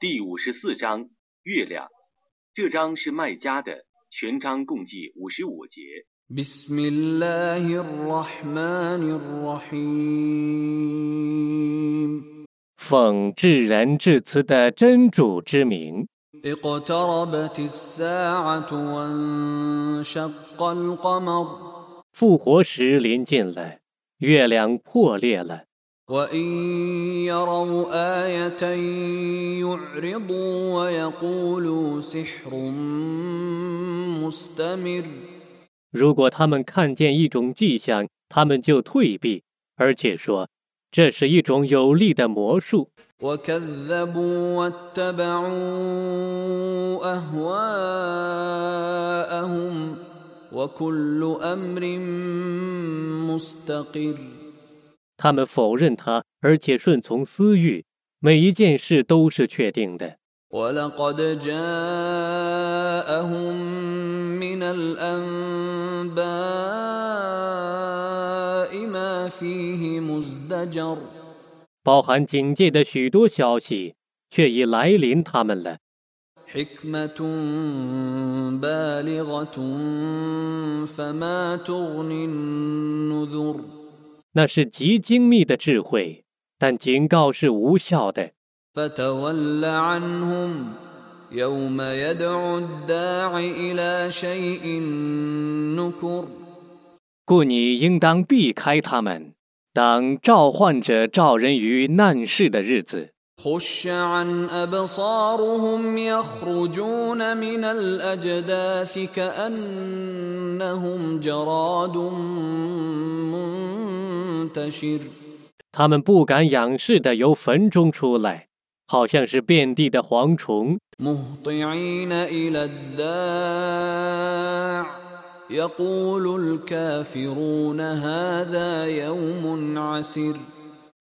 第五十四章月亮，这章是麦加的，全章共计五十五节。 بسم الله الرحمن الرحيم 奉至仁至慈的真主之名， اقتربت الساعة وانشق القمر 复活时临近了，月亮破裂了。 وإن يروا آية يعرضوا ويقولوا سحر مستمر 如果他们看见一种迹象，他们就退避，而且说这是一种有力的魔术。 وكذبوا واتبعوا أهواءهم وكل أمر مستقر 他们否认他，而且顺从私欲，每一件事都是确定的。 ولقد جاءهم من الأنباء ما فيه مزدجر 包含警戒的许多消息，却已来临他们了。 حكمة بالغة فما تغني النذر 那是极精密的智慧，但警告是无效的。 فتول عنهم يوم يدعو الداع إلى شيء نكر 故你应当避开他们，当召唤者召人于难事的日子。 خش عن أبصارهم يخرجون من الأجداث كأنهم جراد منتشر 他们不敢仰视的由坟中出来，好像是遍地的蝗虫。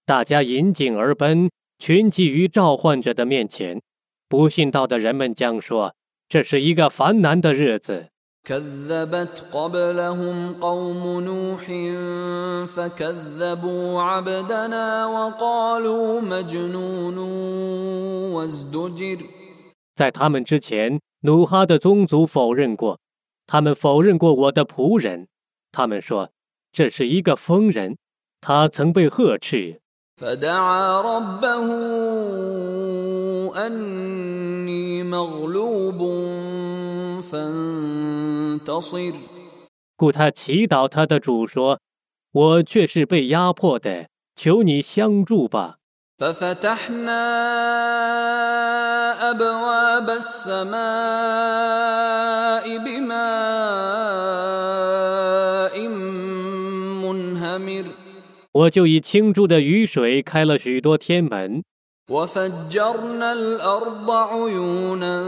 大家引颈而奔，群集于召唤者的面前。不信道的人们将说，这是一个烦难的日子。كذبت قبلهم قوم نوح فكذبوا عبدنا وقالوا مجنون وازدجر ”在他们之前，努哈的宗族否认过，他们否认过我的仆人。他们说：“这是一个疯人，他曾被呵斥。” فدعا ربه أني مغلوب فانتصر 故他祈祷他的主说：“我却是被压迫的，求你相助吧。 ففتحنا أبواب السماء بماء منهمر ”我就以倾注的雨水开了许多天门， وفجرنا الأرض عيونا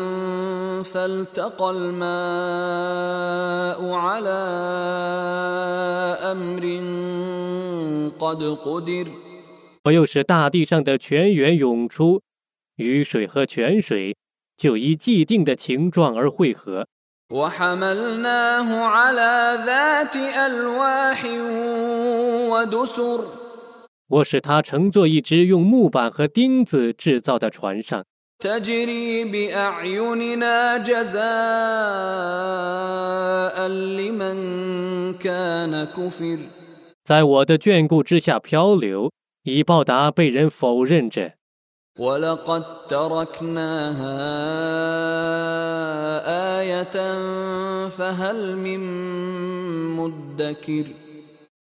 فالتقى الماء على أمر قد قدر 我又使大地上的泉源涌出，雨水和泉水就依既定的形状而汇合。 وحملناه على ذات ألواح ودسر 我使它乘坐一只用木板和钉子制造的船上， تجري بأعيننا جزاء لمن كان كفر 在我的眷顾之下漂流，以报答被人否认者。 ولقد تركناها آية فهل من مدكر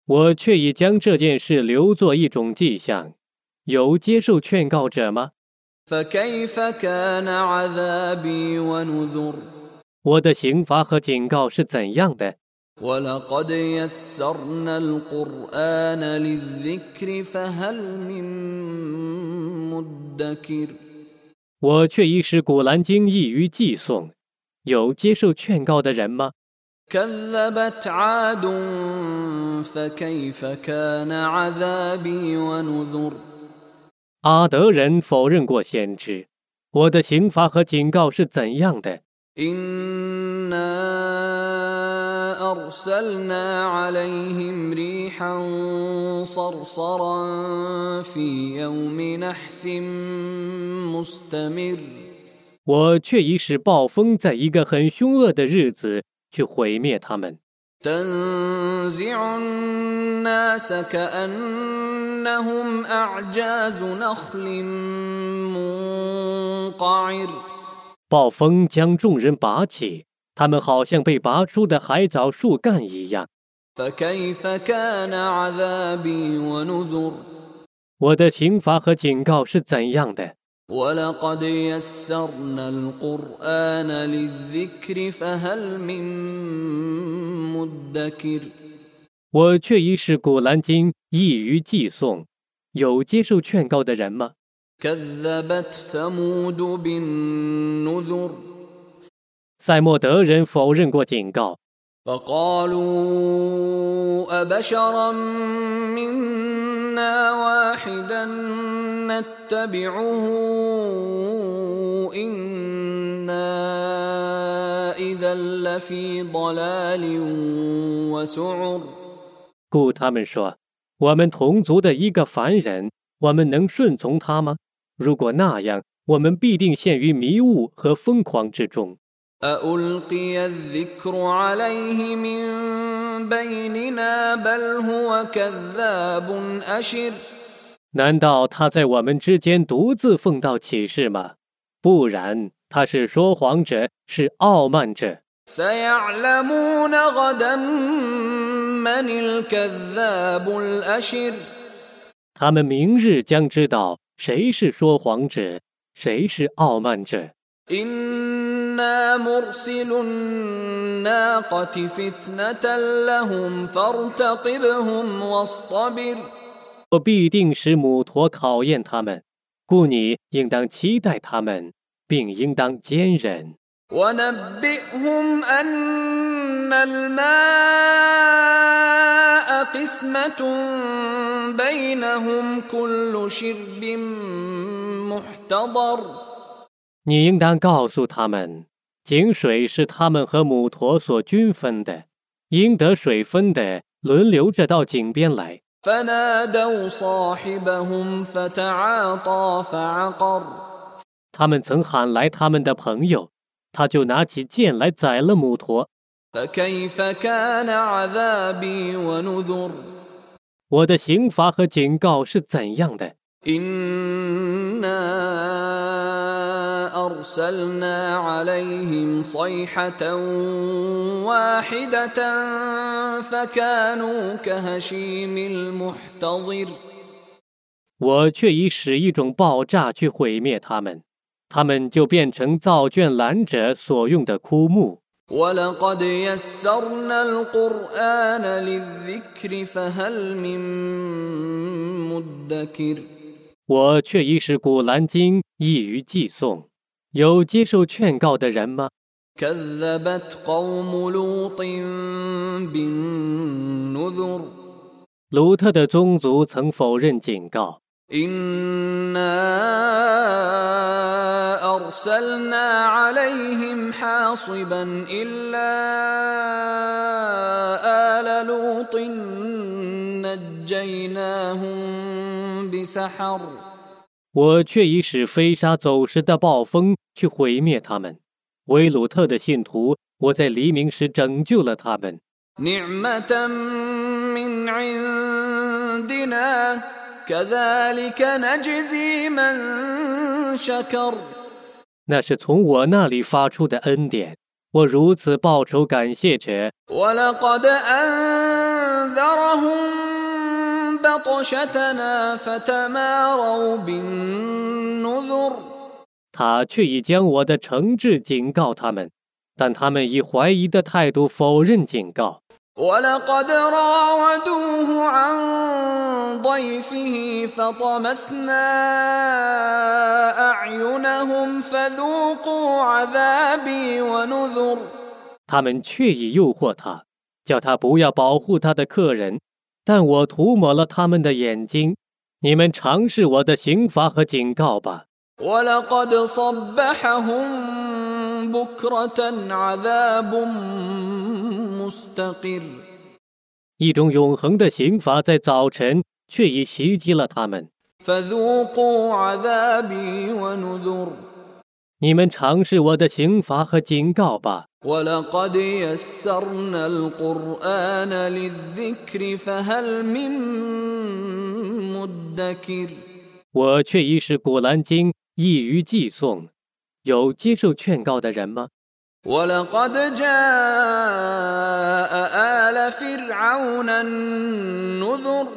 我却已将这件事留作一种迹象，有接受劝告者吗？我的刑罚和警告是怎样的？我却已使《古兰经》易于记诵，有接受劝告的人吗？كذبت عاد فكيف كان عذابي ونذر 阿德人否认过先知，我的刑罚和警告是怎样的？ إنا أرسلنا عليهم ريحا صرصرا في يوم نحس مستمر 我却已使暴风在一个很凶恶的日子 去毁灭他们。暴风将众人拔起他们好像被拔出的海藻树干一样。我的刑罚和警告是怎样的？ولقد يسرنا القرآن للذكر فهل من مدكر 我却已使《古兰经》易于记诵，有接受劝告的人吗？ كذبت ثمود بالنذر 塞莫德人否认过警告， فقالوا أبشرا منا 故他们说：“我们同族的一个凡人，我们能顺从他吗？如果那样，我们必定陷于迷雾和疯狂之中。”难道他在我们之间独自奉道启示吗？不然他是说谎者是傲慢者。他们明日将知道谁是说谎者谁是傲慢者。我必定使母驼考验他们，故你应当期待他们，并应当坚忍。 ونبئهم أن الماء قسمة بينهم كل شرب محتضر 你应当告诉他们，井水是他们和母驼所均分的，应得水分的轮流着到井边来。 他们曾喊来他们的朋友，他就拿起剑来宰了母驼。我的刑罚和警告是怎样的？إنا أرسلنا عليهم صيحة واحدة فكانوا كهشيم المحتضر 我却已使一种爆炸去毁灭他们，他们就变成造卷拦者所用的枯木。 ولقد يسرنا القرآن للذكر فهل من مدكر 我却已使《古兰经》易于记诵， 有接受劝告的人吗？卢特的宗族曾否认警告？我却已使飞沙走石的暴风去毁灭他们，威鲁特的信徒，我在黎明时拯救了他们。那是从我那里发出的恩典，我如此报仇感谢者。他却已将我的惩治警告他们，但他们以怀疑的态度否认警告。 ولقد راودوه عن ضيفه فطمسنا أعينهم فذوقوا عذابي ونذر 他们却已诱惑他，叫他不要保护他的客人， 但我涂抹了他们的眼睛你们尝试我的刑罚和警告吧。一种永恒的刑罚在早晨却已袭击了他们。فذوقوا عذابي ونذر 你们尝试我的刑罚和警告吧。 ولقد يسرنا القرآن للذكر فهل من مدكر 我却已使《古兰经》易于寄诵，有接受劝告的人吗？ ولقد جاء آل فرعون النذر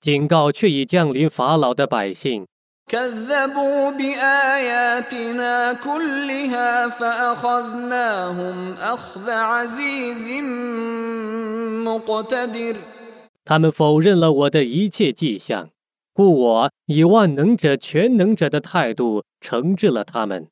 警告却已降临法老的百姓， كذبوا بآياتنا كلها فأخذناهم أخذ عزيز مقتدر 他们否认了我的一切迹象，故我以万能者、全能者的态度惩治了他们。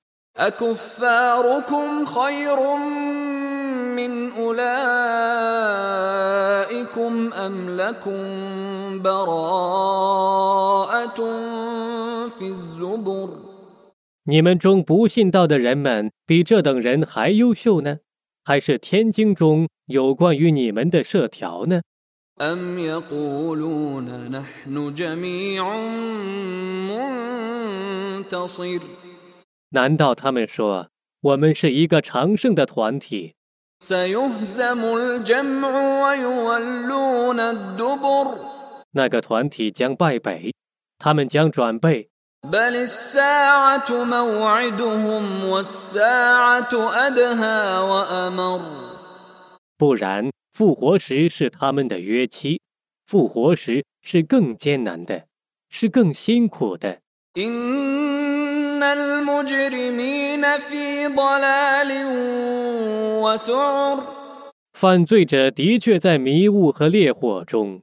你们中不信道的人们比这等人还优秀呢，还是天经中有关于你们的设条呢？难道他们说我们是一个常胜的团体？那个团体将败北，他们将转背。بل الساعة موعدهم والساعة أدهى وأمر 不然，复活时是他们的约期，复活时是更艰难的，是更辛苦的。 إن المجرمين في ضلال وسعر 犯罪者的确在迷雾和烈火中，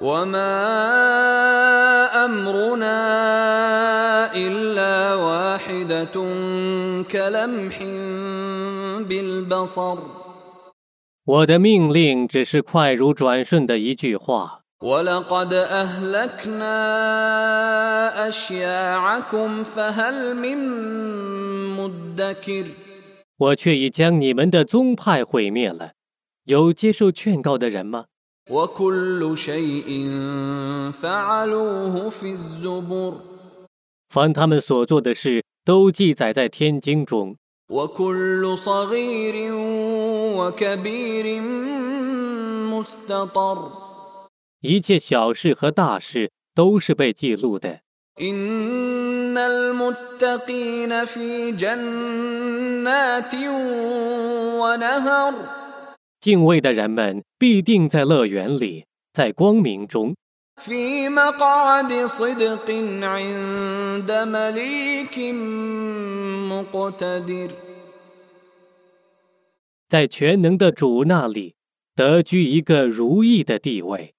وما أمرنا إلا واحدة كلمح بالبصر 我的命令只是快如转瞬的一句话。 ولقد أهلكنا أشياعكم فهل من مدكر 我却已将你们的宗派毁灭了。有接受劝告的人吗？ 凡他们所做的事，都记载在天经中。一切小事和大事都是被记录的。敬畏的人们必定在乐园里在光明中。在全能的主那里得居一个如意的地位。